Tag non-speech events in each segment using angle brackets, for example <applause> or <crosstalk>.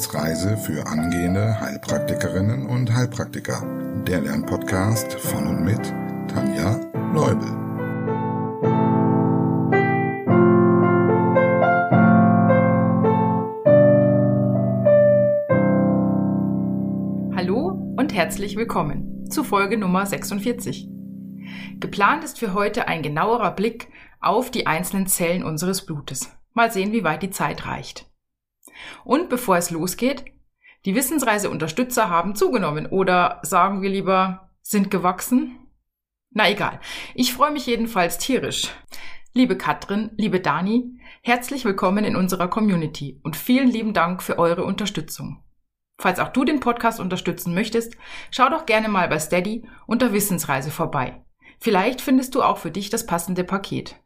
Wissensreise für angehende Heilpraktikerinnen und Heilpraktiker. Der Lernpodcast von und mit Tanja Leubel. Hallo und herzlich willkommen zu Folge Nummer 46. Geplant ist für heute ein genauerer Blick auf die einzelnen Zellen unseres Blutes. Mal sehen, wie weit die Zeit reicht. Und bevor es losgeht, die Wissensreise-Unterstützer haben zugenommen oder sagen wir lieber, sind gewachsen? Na egal. Ich freue mich jedenfalls tierisch. Liebe Katrin, liebe Dani, herzlich willkommen in unserer Community und vielen lieben Dank für eure Unterstützung. Falls auch du den Podcast unterstützen möchtest, schau doch gerne mal bei Steady unter Wissensreise vorbei. Vielleicht findest du auch für dich das passende Paket.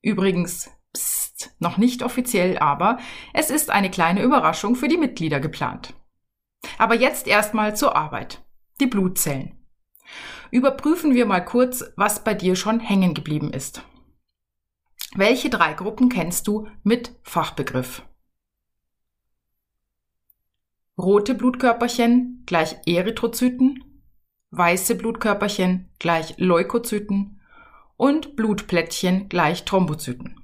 Übrigens, pst, noch nicht offiziell, aber es ist eine kleine Überraschung für die Mitglieder geplant. Aber jetzt erstmal zur Arbeit. Die Blutzellen. Überprüfen wir mal kurz, was bei dir schon hängen geblieben ist. Welche drei Gruppen kennst du mit Fachbegriff? Rote Blutkörperchen gleich Erythrozyten, weiße Blutkörperchen gleich Leukozyten und Blutplättchen gleich Thrombozyten.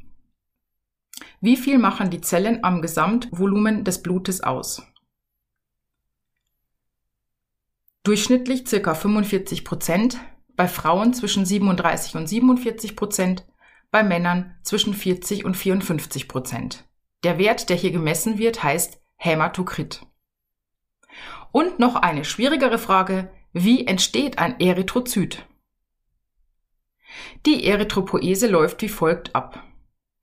Wie viel machen die Zellen am Gesamtvolumen des Blutes aus? Durchschnittlich ca. 45 Prozent, bei Frauen zwischen 37 und 47 Prozent, bei Männern zwischen 40 und 54 Prozent. Der Wert, der hier gemessen wird, heißt Hämatokrit. Und noch eine schwierigere Frage, wie entsteht ein Erythrozyt? Die Erythropoese läuft wie folgt ab.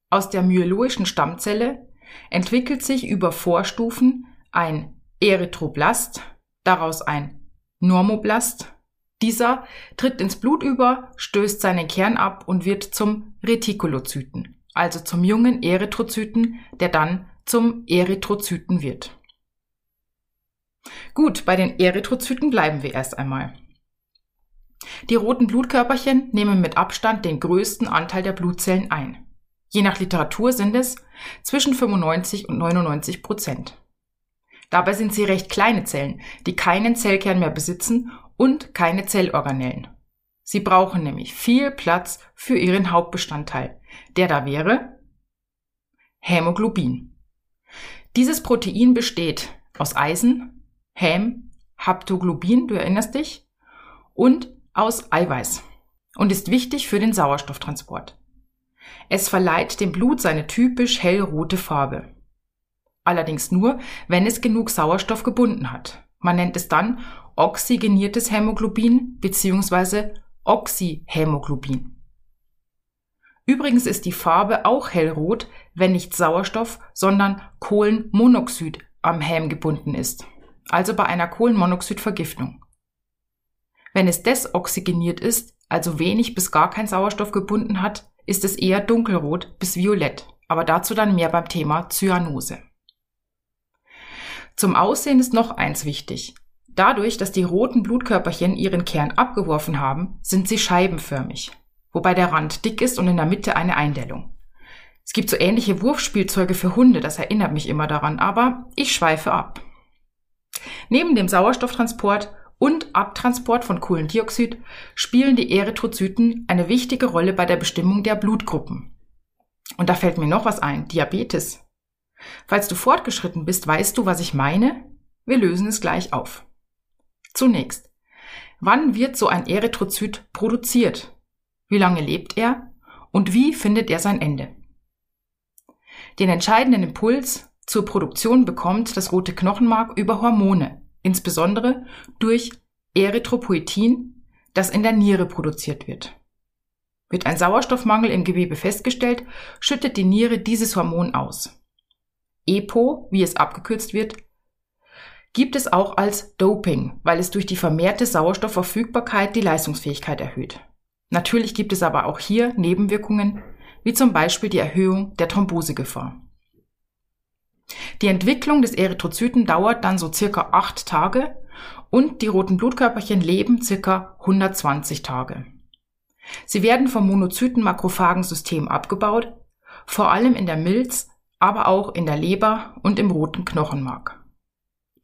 Aus der myeloischen Stammzelle entwickelt sich über Vorstufen ein Erythroblast, daraus ein Normoblast. Dieser tritt ins Blut über, stößt seinen Kern ab und wird zum Retikulozyten, also zum jungen Erythrozyten, der dann zum Erythrozyten wird. Gut, bei den Erythrozyten bleiben wir erst einmal. Die roten Blutkörperchen nehmen mit Abstand den größten Anteil der Blutzellen ein. Je nach Literatur sind es zwischen 95 und 99 Prozent. Dabei sind sie recht kleine Zellen, die keinen Zellkern mehr besitzen und keine Zellorganellen. Sie brauchen nämlich viel Platz für ihren Hauptbestandteil, der da wäre Hämoglobin. Dieses Protein besteht aus Eisen, Häm, Haptoglobin, du erinnerst dich, und aus Eiweiß und ist wichtig für den Sauerstofftransport. Es verleiht dem Blut seine typisch hellrote Farbe. Allerdings nur, wenn es genug Sauerstoff gebunden hat. Man nennt es dann oxygeniertes Hämoglobin bzw. Oxyhämoglobin. Übrigens ist die Farbe auch hellrot, wenn nicht Sauerstoff, sondern Kohlenmonoxid am Häm gebunden ist, also bei einer Kohlenmonoxidvergiftung. Wenn es desoxygeniert ist, also wenig bis gar kein Sauerstoff gebunden hat, ist es eher dunkelrot bis violett, aber dazu dann mehr beim Thema Zyanose. Zum Aussehen ist noch eins wichtig. Dadurch, dass die roten Blutkörperchen ihren Kern abgeworfen haben, sind sie scheibenförmig, wobei der Rand dick ist und in der Mitte eine Eindellung. Es gibt so ähnliche Wurfspielzeuge für Hunde, das erinnert mich immer daran, aber ich schweife ab. Neben dem Sauerstofftransport und Abtransport von Kohlendioxid spielen die Erythrozyten eine wichtige Rolle bei der Bestimmung der Blutgruppen. Und da fällt mir noch was ein, Diabetes. Falls du fortgeschritten bist, weißt du, was ich meine? Wir lösen es gleich auf. Zunächst, wann wird so ein Erythrozyt produziert? Wie lange lebt er? Und wie findet er sein Ende? Den entscheidenden Impuls zur Produktion bekommt das rote Knochenmark über Hormone, insbesondere durch Erythropoetin, das in der Niere produziert wird. Wird ein Sauerstoffmangel im Gewebe festgestellt, schüttet die Niere dieses Hormon aus. EPO, wie es abgekürzt wird, gibt es auch als Doping, weil es durch die vermehrte Sauerstoffverfügbarkeit die Leistungsfähigkeit erhöht. Natürlich gibt es aber auch hier Nebenwirkungen, wie zum Beispiel die Erhöhung der Thrombosegefahr. Die Entwicklung des Erythrozyten dauert dann so circa acht Tage und die roten Blutkörperchen leben circa 120 Tage. Sie werden vom Monozyten-Makrophagen-System abgebaut, vor allem in der Milz, aber auch in der Leber und im roten Knochenmark.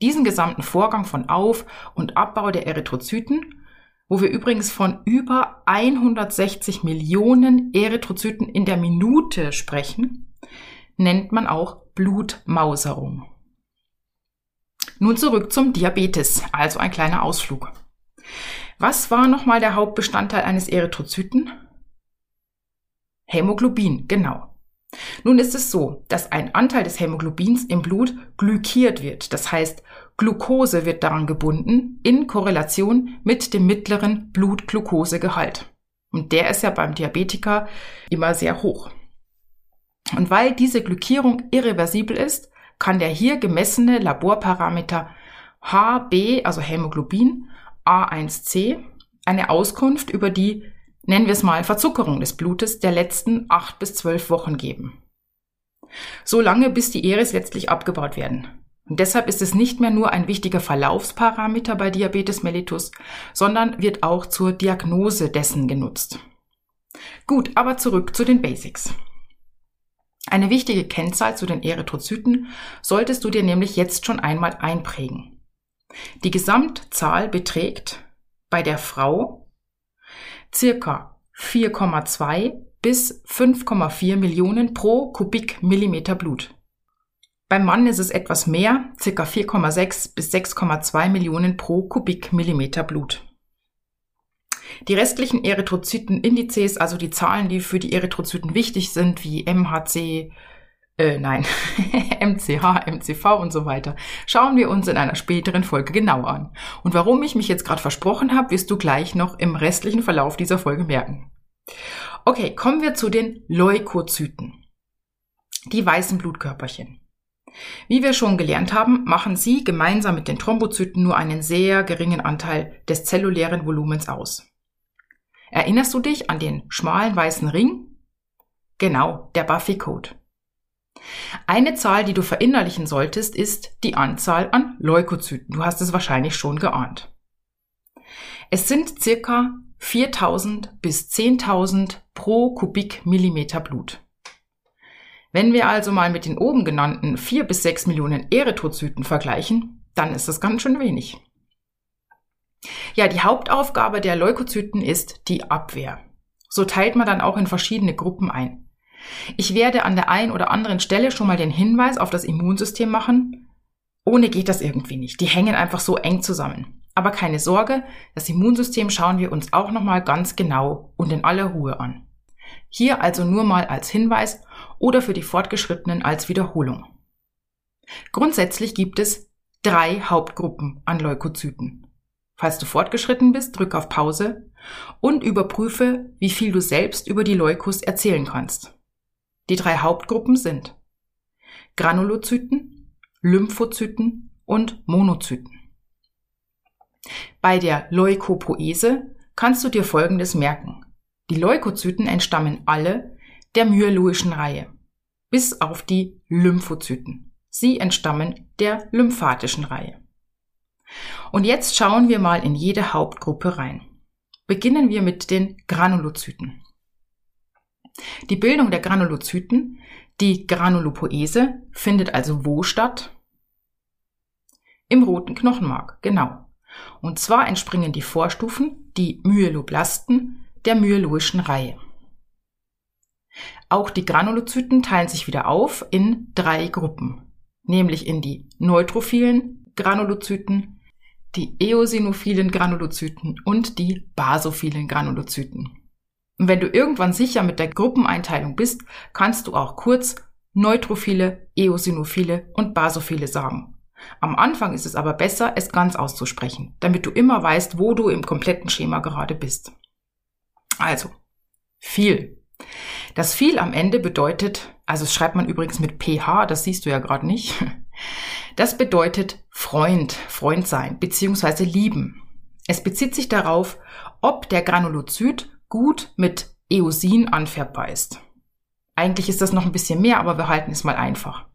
Diesen gesamten Vorgang von Auf- und Abbau der Erythrozyten, wo wir übrigens von über 160 Millionen Erythrozyten in der Minute sprechen, nennt man auch Blutmauserung. Nun zurück zum Diabetes, also ein kleiner Ausflug. Was war nochmal der Hauptbestandteil eines Erythrozyten? Hämoglobin, genau. Nun ist es so, dass ein Anteil des Hämoglobins im Blut glykiert wird. Das heißt, Glucose wird daran gebunden in Korrelation mit dem mittleren Blutglukosegehalt. Und der ist ja beim Diabetiker immer sehr hoch. Und weil diese Glykierung irreversibel ist, kann der hier gemessene Laborparameter HB, also Hämoglobin, A1C, eine Auskunft über die nennen wir es mal Verzuckerung des Blutes der letzten acht bis zwölf Wochen geben. So lange, bis die Eris letztlich abgebaut werden. Und deshalb ist es nicht mehr nur ein wichtiger Verlaufsparameter bei Diabetes mellitus, sondern wird auch zur Diagnose dessen genutzt. Gut, aber zurück zu den Basics. Eine wichtige Kennzahl zu den Erythrozyten solltest du dir nämlich jetzt schon einmal einprägen. Die Gesamtzahl beträgt bei der Frau circa 4,2 bis 5,4 Millionen pro Kubikmillimeter Blut. Beim Mann ist es etwas mehr, circa 4,6 bis 6,2 Millionen pro Kubikmillimeter Blut. Die restlichen Erythrozytenindizes, also die Zahlen, die für die Erythrozyten wichtig sind, wie MHC, äh, nein, <laughs> MCH, MCV und so weiter, schauen wir uns in einer späteren Folge genauer an. Und warum ich mich jetzt gerade versprochen habe, wirst du gleich noch im restlichen Verlauf dieser Folge merken. Okay, kommen wir zu den Leukozyten. Die weißen Blutkörperchen. Wie wir schon gelernt haben, machen sie gemeinsam mit den Thrombozyten nur einen sehr geringen Anteil des zellulären Volumens aus. Erinnerst du dich an den schmalen weißen Ring? Genau, der Buffy-Code. Eine Zahl, die du verinnerlichen solltest, ist die Anzahl an Leukozyten. Du hast es wahrscheinlich schon geahnt. Es sind circa 4000 bis 10.000 pro Kubikmillimeter Blut. Wenn wir also mal mit den oben genannten 4 bis 6 Millionen Erythrozyten vergleichen, dann ist das ganz schön wenig. Ja, die Hauptaufgabe der Leukozyten ist die Abwehr. So teilt man dann auch in verschiedene Gruppen ein. Ich werde an der einen oder anderen Stelle schon mal den Hinweis auf das Immunsystem machen. Ohne geht das irgendwie nicht. Die hängen einfach so eng zusammen. Aber keine Sorge, das Immunsystem schauen wir uns auch nochmal ganz genau und in aller Ruhe an. Hier also nur mal als Hinweis oder für die Fortgeschrittenen als Wiederholung. Grundsätzlich gibt es drei Hauptgruppen an Leukozyten. Falls du fortgeschritten bist, drück auf Pause und überprüfe, wie viel du selbst über die Leukos erzählen kannst. Die drei Hauptgruppen sind Granulozyten, Lymphozyten und Monozyten. Bei der Leukopoese kannst du dir Folgendes merken. Die Leukozyten entstammen alle der myeloischen Reihe, bis auf die Lymphozyten. Sie entstammen der lymphatischen Reihe. Und jetzt schauen wir mal in jede Hauptgruppe rein. Beginnen wir mit den Granulozyten. Die Bildung der Granulozyten, die Granulopoese, findet also wo statt? Im roten Knochenmark, genau. Und zwar entspringen die Vorstufen, die Myeloblasten, der myeloischen Reihe. Auch die Granulozyten teilen sich wieder auf in drei Gruppen, nämlich in die neutrophilen Granulozyten, die eosinophilen Granulozyten und die basophilen Granulozyten. Und wenn du irgendwann sicher mit der Gruppeneinteilung bist, kannst du auch kurz Neutrophile, Eosinophile und Basophile sagen. Am Anfang ist es aber besser, es ganz auszusprechen, damit du immer weißt, wo du im kompletten Schema gerade bist. Also, viel. Das viel am Ende bedeutet, also schreibt man übrigens mit pH, das siehst du ja gerade nicht. Das bedeutet Freund, Freund sein, beziehungsweise lieben. Es bezieht sich darauf, ob der Granulozyt gut mit Eosin anfärbbar ist. Eigentlich ist das noch ein bisschen mehr, aber wir halten es mal einfach.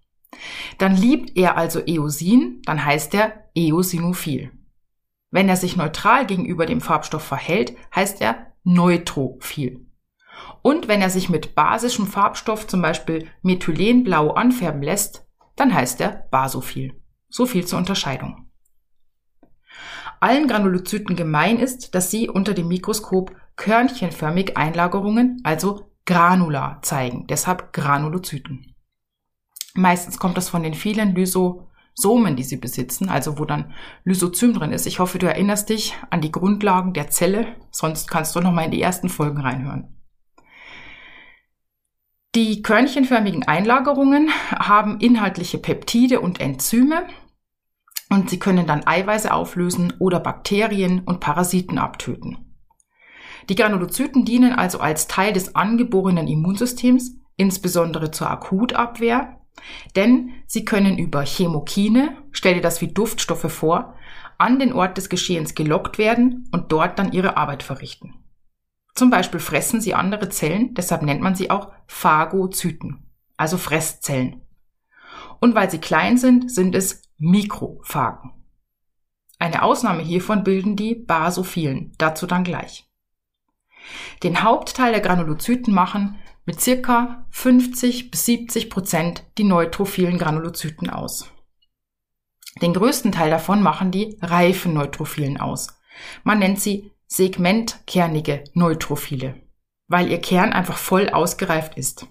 Dann liebt er also Eosin, dann heißt er eosinophil. Wenn er sich neutral gegenüber dem Farbstoff verhält, heißt er neutrophil. Und wenn er sich mit basischem Farbstoff, zum Beispiel Methylenblau, anfärben lässt, dann heißt er basophil. So viel zur Unterscheidung. Allen Granulozyten gemein ist, dass sie unter dem Mikroskop körnchenförmig Einlagerungen, also Granula, zeigen, deshalb Granulozyten. Meistens kommt das von den vielen Lysosomen, die sie besitzen, also wo dann Lysozym drin ist. Ich hoffe, du erinnerst dich an die Grundlagen der Zelle, sonst kannst du noch mal in die ersten Folgen reinhören. Die körnchenförmigen Einlagerungen haben inhaltliche Peptide und Enzyme und sie können dann Eiweiße auflösen oder Bakterien und Parasiten abtöten. Die Granulozyten dienen also als Teil des angeborenen Immunsystems, insbesondere zur Akutabwehr, denn sie können über Chemokine, stell dir das wie Duftstoffe vor, an den Ort des Geschehens gelockt werden und dort dann ihre Arbeit verrichten. Zum Beispiel fressen sie andere Zellen, deshalb nennt man sie auch Phagozyten, also Fresszellen. Und weil sie klein sind, sind es Mikrophagen. Eine Ausnahme hiervon bilden die Basophilen, dazu dann gleich. Den Hauptteil der Granulozyten machen mit circa 50 bis 70 Prozent die neutrophilen Granulozyten aus. Den größten Teil davon machen die reifen Neutrophilen aus. Man nennt sie segmentkernige Neutrophile, weil ihr Kern einfach voll ausgereift ist.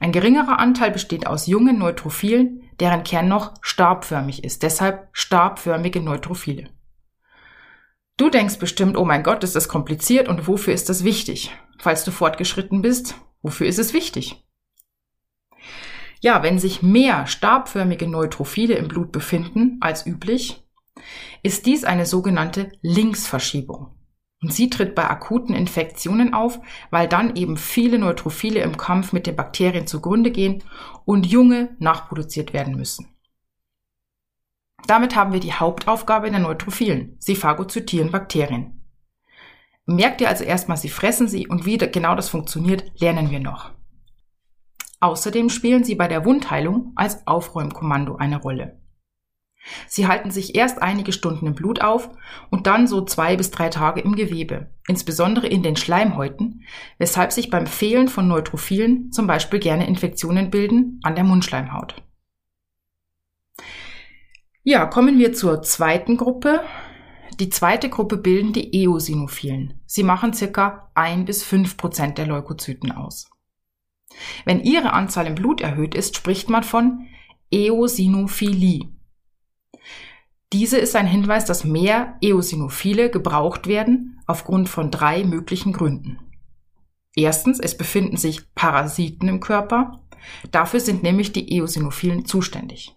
Ein geringerer Anteil besteht aus jungen Neutrophilen, deren Kern noch stabförmig ist, deshalb stabförmige Neutrophile. Du denkst bestimmt, oh mein Gott, ist das kompliziert und wofür ist das wichtig? Falls du fortgeschritten bist, wofür ist es wichtig? Ja, wenn sich mehr stabförmige Neutrophile im Blut befinden als üblich, ist dies eine sogenannte Linksverschiebung. Und sie tritt bei akuten Infektionen auf, weil dann eben viele Neutrophile im Kampf mit den Bakterien zugrunde gehen und junge nachproduziert werden müssen. Damit haben wir die Hauptaufgabe der Neutrophilen. Sie phagozytieren Bakterien. Merkt ihr also erstmal, sie fressen sie und wie genau das funktioniert, lernen wir noch. Außerdem spielen sie bei der Wundheilung als Aufräumkommando eine Rolle. Sie halten sich erst einige Stunden im Blut auf und dann so zwei bis drei Tage im Gewebe, insbesondere in den Schleimhäuten, weshalb sich beim Fehlen von Neutrophilen zum Beispiel gerne Infektionen bilden an der Mundschleimhaut. Ja, kommen wir zur zweiten Gruppe. Die zweite Gruppe bilden die Eosinophilen. Sie machen circa ein bis fünf Prozent der Leukozyten aus. Wenn ihre Anzahl im Blut erhöht ist, spricht man von Eosinophilie. Diese ist ein Hinweis, dass mehr Eosinophile gebraucht werden aufgrund von drei möglichen Gründen. Erstens, es befinden sich Parasiten im Körper. Dafür sind nämlich die Eosinophilen zuständig.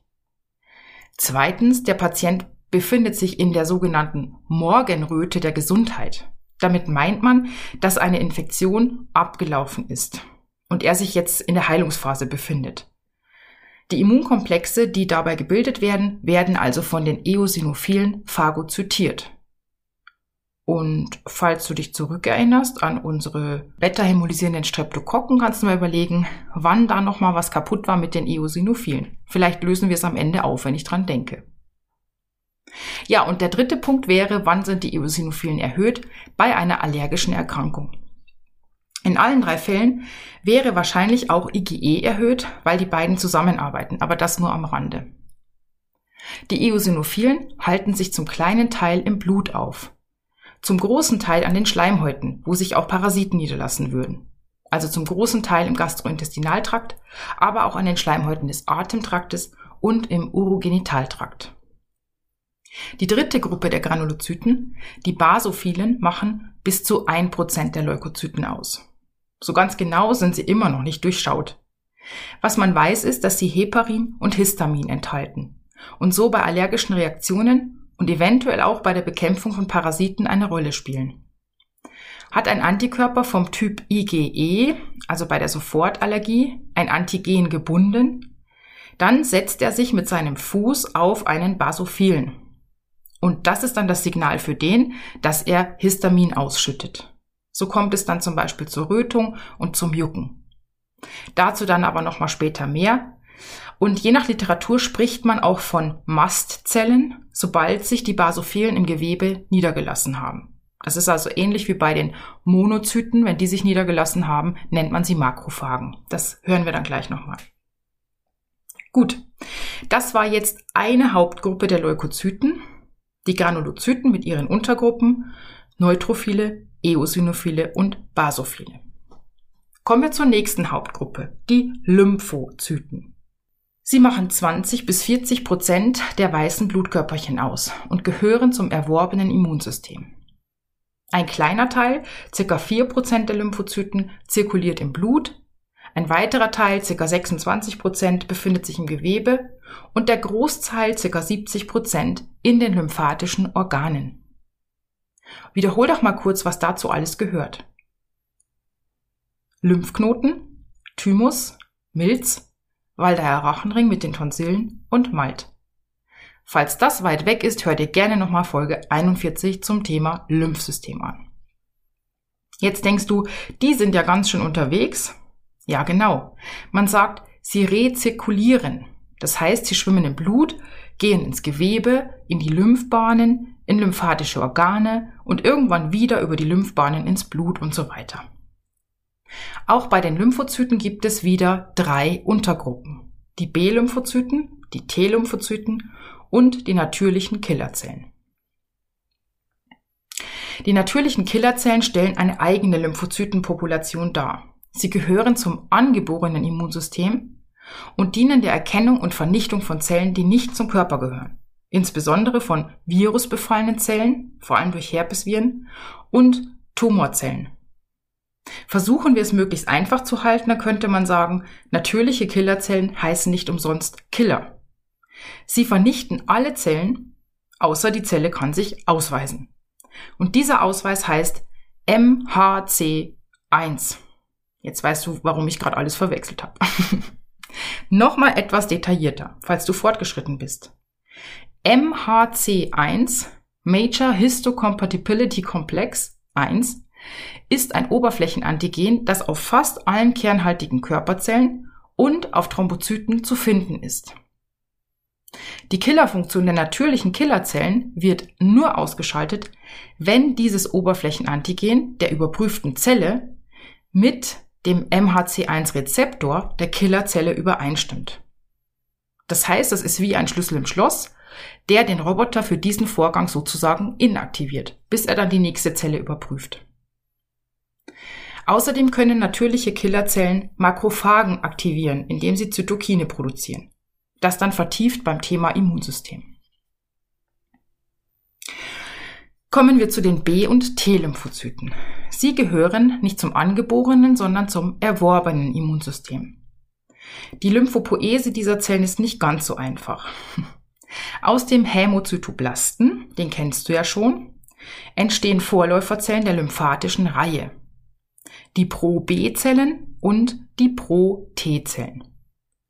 Zweitens, der Patient befindet sich in der sogenannten Morgenröte der Gesundheit. Damit meint man, dass eine Infektion abgelaufen ist und er sich jetzt in der Heilungsphase befindet. Die Immunkomplexe, die dabei gebildet werden, werden also von den Eosinophilen phagozytiert. Und falls du dich zurückerinnerst an unsere beta-hämolysierenden Streptokokken, kannst du mal überlegen, wann da nochmal was kaputt war mit den Eosinophilen. Vielleicht lösen wir es am Ende auf, wenn ich dran denke. Ja, und der dritte Punkt wäre, wann sind die Eosinophilen erhöht? Bei einer allergischen Erkrankung. In allen drei Fällen wäre wahrscheinlich auch IgE erhöht, weil die beiden zusammenarbeiten, aber das nur am Rande. Die Eosinophilen halten sich zum kleinen Teil im Blut auf, zum großen Teil an den Schleimhäuten, wo sich auch Parasiten niederlassen würden. Also zum großen Teil im Gastrointestinaltrakt, aber auch an den Schleimhäuten des Atemtraktes und im Urogenitaltrakt. Die dritte Gruppe der Granulozyten, die Basophilen, machen bis zu ein Prozent der Leukozyten aus. So ganz genau sind sie immer noch nicht durchschaut. Was man weiß, ist, dass sie Heparin und Histamin enthalten und so bei allergischen Reaktionen und eventuell auch bei der Bekämpfung von Parasiten eine Rolle spielen. Hat ein Antikörper vom Typ IgE, also bei der Sofortallergie, ein Antigen gebunden, dann setzt er sich mit seinem Fuß auf einen Basophilen. Und das ist dann das Signal für den, dass er Histamin ausschüttet. So kommt es dann zum Beispiel zur Rötung und zum Jucken. Dazu dann aber nochmal später mehr. Und je nach Literatur spricht man auch von Mastzellen, sobald sich die Basophilen im Gewebe niedergelassen haben. Das ist also ähnlich wie bei den Monozyten. Wenn die sich niedergelassen haben, nennt man sie Makrophagen. Das hören wir dann gleich nochmal. Gut. Das war jetzt eine Hauptgruppe der Leukozyten, die Granulozyten mit ihren Untergruppen, Neutrophile, Eosinophile und Basophile. Kommen wir zur nächsten Hauptgruppe, die Lymphozyten. Sie machen 20 bis 40 Prozent der weißen Blutkörperchen aus und gehören zum erworbenen Immunsystem. Ein kleiner Teil, ca. 4 Prozent der Lymphozyten, zirkuliert im Blut, ein weiterer Teil, ca. 26 Prozent, befindet sich im Gewebe und der Großteil, ca. 70 Prozent, in den lymphatischen Organen. Wiederhol doch mal kurz, was dazu alles gehört. Lymphknoten, Thymus, Milz, Waldaer Rachenring mit den Tonsillen und Malt. Falls das weit weg ist, hör dir gerne nochmal Folge 41 zum Thema Lymphsystem an. Jetzt denkst du, die sind ja ganz schön unterwegs. Ja, genau. Man sagt, sie rezirkulieren. Das heißt, sie schwimmen im Blut, gehen ins Gewebe, in die Lymphbahnen, in lymphatische Organe und irgendwann wieder über die Lymphbahnen ins Blut und so weiter. Auch bei den Lymphozyten gibt es wieder drei Untergruppen. Die B-Lymphozyten, die T-Lymphozyten und die natürlichen Killerzellen. Die natürlichen Killerzellen stellen eine eigene Lymphozytenpopulation dar. Sie gehören zum angeborenen Immunsystem und dienen der Erkennung und Vernichtung von Zellen, die nicht zum Körper gehören insbesondere von virusbefallenen Zellen, vor allem durch Herpesviren, und Tumorzellen. Versuchen wir es möglichst einfach zu halten, dann könnte man sagen, natürliche Killerzellen heißen nicht umsonst Killer. Sie vernichten alle Zellen, außer die Zelle kann sich ausweisen. Und dieser Ausweis heißt MHC1. Jetzt weißt du, warum ich gerade alles verwechselt habe. <laughs> Nochmal etwas detaillierter, falls du fortgeschritten bist. MHC1, Major Histocompatibility Complex 1, ist ein Oberflächenantigen, das auf fast allen kernhaltigen Körperzellen und auf Thrombozyten zu finden ist. Die Killerfunktion der natürlichen Killerzellen wird nur ausgeschaltet, wenn dieses Oberflächenantigen der überprüften Zelle mit dem MHC1-Rezeptor der Killerzelle übereinstimmt. Das heißt, es ist wie ein Schlüssel im Schloss, der den Roboter für diesen Vorgang sozusagen inaktiviert, bis er dann die nächste Zelle überprüft. Außerdem können natürliche Killerzellen Makrophagen aktivieren, indem sie Zytokine produzieren. Das dann vertieft beim Thema Immunsystem. Kommen wir zu den B- und T-Lymphozyten. Sie gehören nicht zum angeborenen, sondern zum erworbenen Immunsystem. Die Lymphopoese dieser Zellen ist nicht ganz so einfach. <laughs> Aus dem Hämozytoblasten, den kennst du ja schon, entstehen Vorläuferzellen der lymphatischen Reihe. Die Pro-B-Zellen und die Pro-T-Zellen.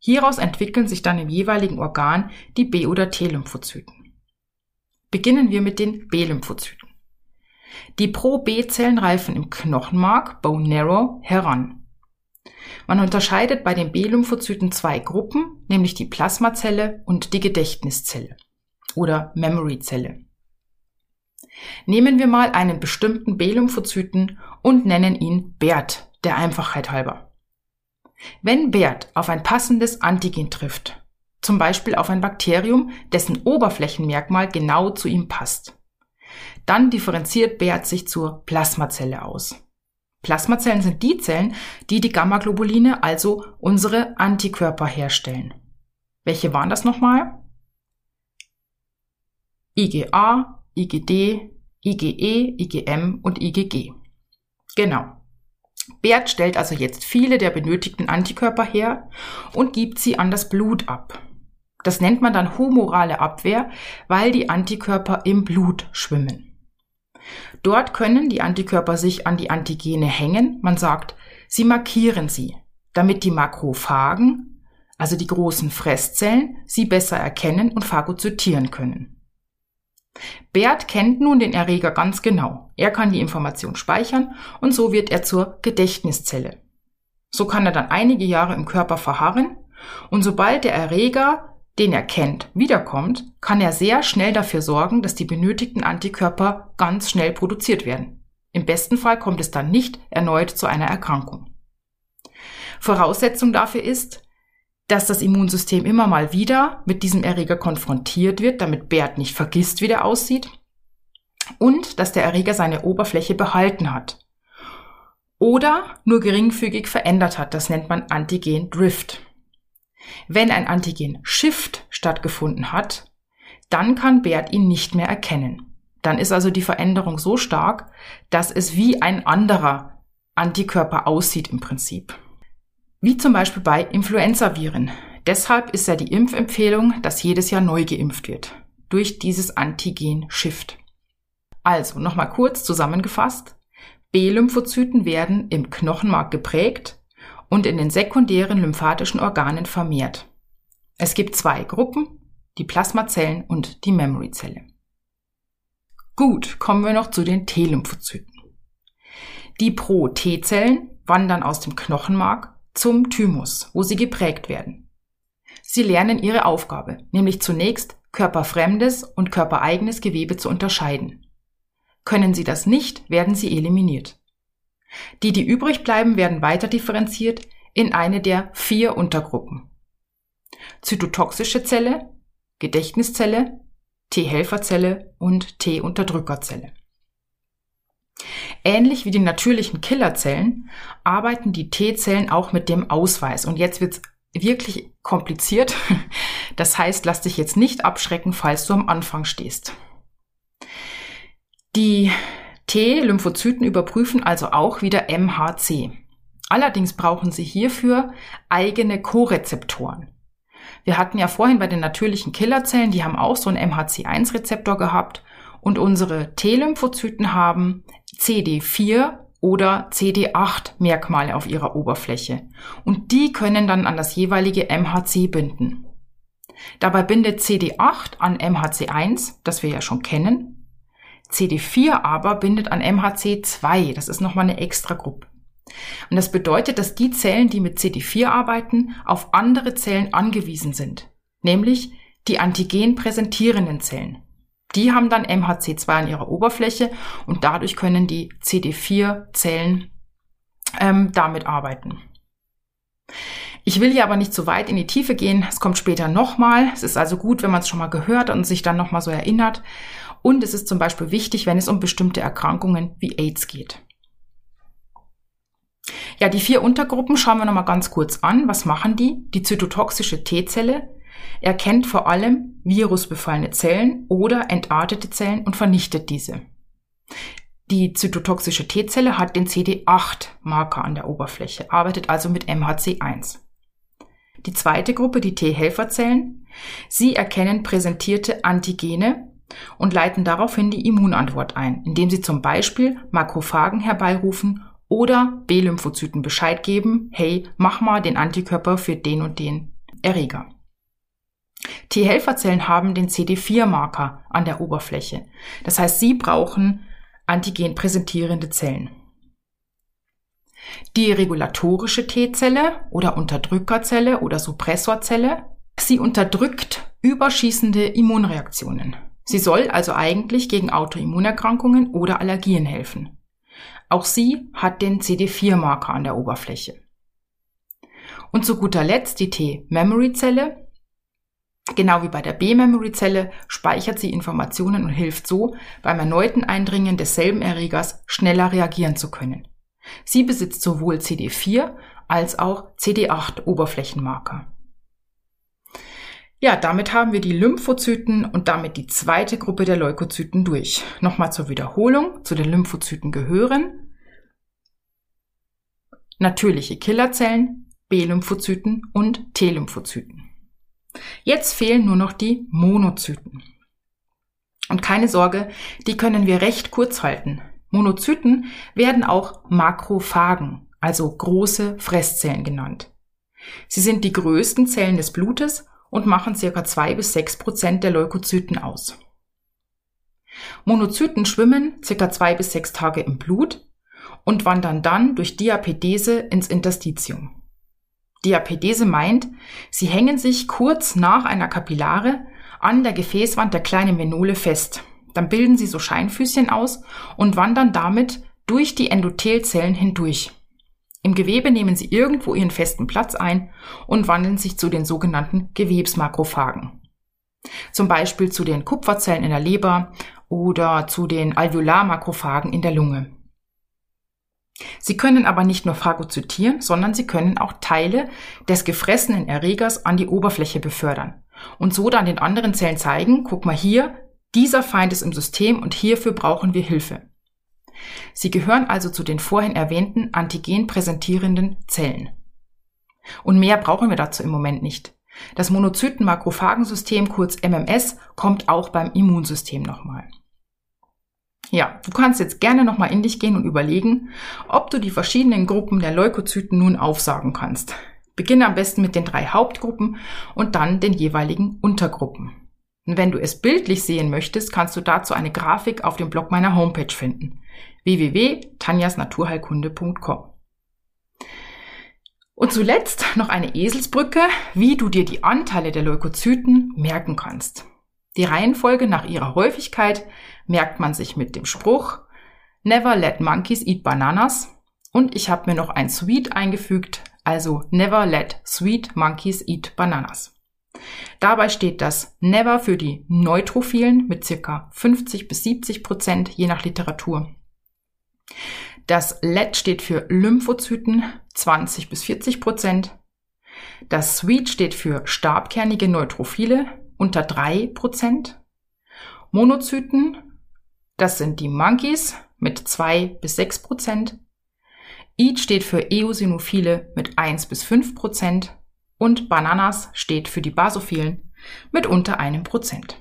Hieraus entwickeln sich dann im jeweiligen Organ die B- oder T-Lymphozyten. Beginnen wir mit den B-Lymphozyten. Die Pro-B-Zellen reifen im Knochenmark, Bone Narrow, heran. Man unterscheidet bei den B-Lymphozyten zwei Gruppen, nämlich die Plasmazelle und die Gedächtniszelle oder Memoryzelle. Nehmen wir mal einen bestimmten B-Lymphozyten und nennen ihn Bert, der Einfachheit halber. Wenn Bert auf ein passendes Antigen trifft, zum Beispiel auf ein Bakterium, dessen Oberflächenmerkmal genau zu ihm passt, dann differenziert Bert sich zur Plasmazelle aus. Plasmazellen sind die Zellen, die die Gammaglobuline, also unsere Antikörper herstellen. Welche waren das nochmal? IgA, IgD, IgE, IgM und IgG. Genau. Bert stellt also jetzt viele der benötigten Antikörper her und gibt sie an das Blut ab. Das nennt man dann humorale Abwehr, weil die Antikörper im Blut schwimmen. Dort können die Antikörper sich an die Antigene hängen. Man sagt, sie markieren sie, damit die Makrophagen, also die großen Fresszellen, sie besser erkennen und phagozytieren können. Bert kennt nun den Erreger ganz genau. Er kann die Information speichern und so wird er zur Gedächtniszelle. So kann er dann einige Jahre im Körper verharren und sobald der Erreger den er kennt, wiederkommt, kann er sehr schnell dafür sorgen, dass die benötigten Antikörper ganz schnell produziert werden. Im besten Fall kommt es dann nicht erneut zu einer Erkrankung. Voraussetzung dafür ist, dass das Immunsystem immer mal wieder mit diesem Erreger konfrontiert wird, damit Bert nicht vergisst, wie der aussieht. Und dass der Erreger seine Oberfläche behalten hat. Oder nur geringfügig verändert hat. Das nennt man Antigen Drift. Wenn ein Antigen Shift stattgefunden hat, dann kann Bert ihn nicht mehr erkennen. Dann ist also die Veränderung so stark, dass es wie ein anderer Antikörper aussieht im Prinzip. Wie zum Beispiel bei Influenzaviren. Deshalb ist ja die Impfempfehlung, dass jedes Jahr neu geimpft wird. Durch dieses Antigen-Shift. Also, nochmal kurz zusammengefasst. B-Lymphozyten werden im Knochenmark geprägt und in den sekundären lymphatischen Organen vermehrt. Es gibt zwei Gruppen, die Plasmazellen und die Memoryzelle. Gut, kommen wir noch zu den T-Lymphozyten. Die Pro-T-Zellen wandern aus dem Knochenmark zum Thymus, wo sie geprägt werden. Sie lernen ihre Aufgabe, nämlich zunächst körperfremdes und körpereigenes Gewebe zu unterscheiden. Können sie das nicht, werden sie eliminiert. Die, die übrig bleiben, werden weiter differenziert in eine der vier Untergruppen. Zytotoxische Zelle, Gedächtniszelle, T-Helferzelle und T-Unterdrückerzelle. Ähnlich wie die natürlichen Killerzellen arbeiten die T-Zellen auch mit dem Ausweis. Und jetzt wird's wirklich kompliziert. <laughs> Das heißt, lass dich jetzt nicht abschrecken, falls du am Anfang stehst. Die T-Lymphozyten überprüfen also auch wieder MHC. Allerdings brauchen sie hierfür eigene Korezeptoren. Wir hatten ja vorhin bei den natürlichen Killerzellen, die haben auch so einen MHC1-Rezeptor gehabt und unsere T-Lymphozyten haben CD4 oder CD8 Merkmale auf ihrer Oberfläche und die können dann an das jeweilige MHC binden. Dabei bindet CD8 an MHC1, das wir ja schon kennen. CD4 aber bindet an MHC2, das ist nochmal eine extra Gruppe. Und das bedeutet, dass die Zellen, die mit CD4 arbeiten, auf andere Zellen angewiesen sind, nämlich die antigen präsentierenden Zellen. Die haben dann MHC2 an ihrer Oberfläche und dadurch können die CD4-Zellen ähm, damit arbeiten. Ich will hier aber nicht zu weit in die Tiefe gehen. Es kommt später nochmal. Es ist also gut, wenn man es schon mal gehört und sich dann nochmal so erinnert. Und es ist zum Beispiel wichtig, wenn es um bestimmte Erkrankungen wie AIDS geht. Ja, die vier Untergruppen schauen wir nochmal ganz kurz an. Was machen die? Die zytotoxische T-Zelle erkennt vor allem virusbefallene Zellen oder entartete Zellen und vernichtet diese. Die zytotoxische T-Zelle hat den CD8-Marker an der Oberfläche, arbeitet also mit MHC1. Die zweite Gruppe, die T-Helferzellen, sie erkennen präsentierte Antigene und leiten daraufhin die Immunantwort ein, indem sie zum Beispiel Makrophagen herbeirufen oder B-Lymphozyten Bescheid geben, hey, mach mal den Antikörper für den und den Erreger. T-Helferzellen haben den CD4-Marker an der Oberfläche. Das heißt, sie brauchen antigen präsentierende Zellen. Die regulatorische T-Zelle oder Unterdrückerzelle oder Suppressorzelle, sie unterdrückt überschießende Immunreaktionen. Sie soll also eigentlich gegen Autoimmunerkrankungen oder Allergien helfen. Auch sie hat den CD4-Marker an der Oberfläche. Und zu guter Letzt die T-Memory-Zelle. Genau wie bei der B-Memory-Zelle speichert sie Informationen und hilft so, beim erneuten Eindringen desselben Erregers schneller reagieren zu können. Sie besitzt sowohl CD4 als auch CD8 Oberflächenmarker. Ja, damit haben wir die Lymphozyten und damit die zweite Gruppe der Leukozyten durch. Nochmal zur Wiederholung. Zu den Lymphozyten gehören natürliche Killerzellen, B-Lymphozyten und T-Lymphozyten. Jetzt fehlen nur noch die Monozyten. Und keine Sorge, die können wir recht kurz halten. Monozyten werden auch Makrophagen, also große Fresszellen genannt. Sie sind die größten Zellen des Blutes und machen circa zwei bis sechs Prozent der Leukozyten aus. Monozyten schwimmen circa zwei bis sechs Tage im Blut und wandern dann durch Diapedese ins Interstitium. Diapedese meint, sie hängen sich kurz nach einer Kapillare an der Gefäßwand der kleinen Venole fest. Dann bilden sie so Scheinfüßchen aus und wandern damit durch die Endothelzellen hindurch. Im Gewebe nehmen sie irgendwo ihren festen Platz ein und wandeln sich zu den sogenannten Gewebsmakrophagen. Zum Beispiel zu den Kupferzellen in der Leber oder zu den Alveolarmakrophagen in der Lunge. Sie können aber nicht nur phagozytieren, sondern sie können auch Teile des gefressenen Erregers an die Oberfläche befördern und so dann den anderen Zellen zeigen, guck mal hier, dieser Feind ist im System und hierfür brauchen wir Hilfe. Sie gehören also zu den vorhin erwähnten antigen präsentierenden Zellen. Und mehr brauchen wir dazu im Moment nicht. Das Monozyten-Makrophagensystem, kurz MMS, kommt auch beim Immunsystem nochmal. Ja, du kannst jetzt gerne nochmal in dich gehen und überlegen, ob du die verschiedenen Gruppen der Leukozyten nun aufsagen kannst. Beginne am besten mit den drei Hauptgruppen und dann den jeweiligen Untergruppen. Und wenn du es bildlich sehen möchtest, kannst du dazu eine Grafik auf dem Blog meiner Homepage finden www.tanjasnaturheilkunde.com. Und zuletzt noch eine Eselsbrücke, wie du dir die Anteile der Leukozyten merken kannst. Die Reihenfolge nach ihrer Häufigkeit merkt man sich mit dem Spruch Never let monkeys eat bananas und ich habe mir noch ein Sweet eingefügt, also Never let sweet monkeys eat bananas. Dabei steht das Never für die Neutrophilen mit circa 50 bis 70 Prozent je nach Literatur das LED steht für Lymphozyten 20 bis 40 Prozent. Das Sweet steht für stabkernige Neutrophile unter 3 Prozent. Monozyten, das sind die Monkeys mit 2 bis 6 Prozent. EAT steht für Eosinophile mit 1 bis 5 Prozent. Und Bananas steht für die Basophilen mit unter einem Prozent.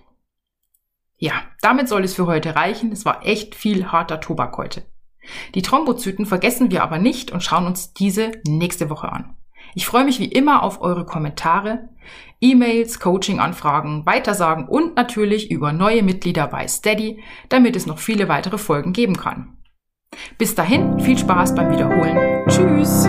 Ja, damit soll es für heute reichen. Es war echt viel harter Tobak heute. Die Thrombozyten vergessen wir aber nicht und schauen uns diese nächste Woche an. Ich freue mich wie immer auf eure Kommentare, E-Mails, Coaching-Anfragen, Weitersagen und natürlich über neue Mitglieder bei Steady, damit es noch viele weitere Folgen geben kann. Bis dahin, viel Spaß beim Wiederholen. Tschüss!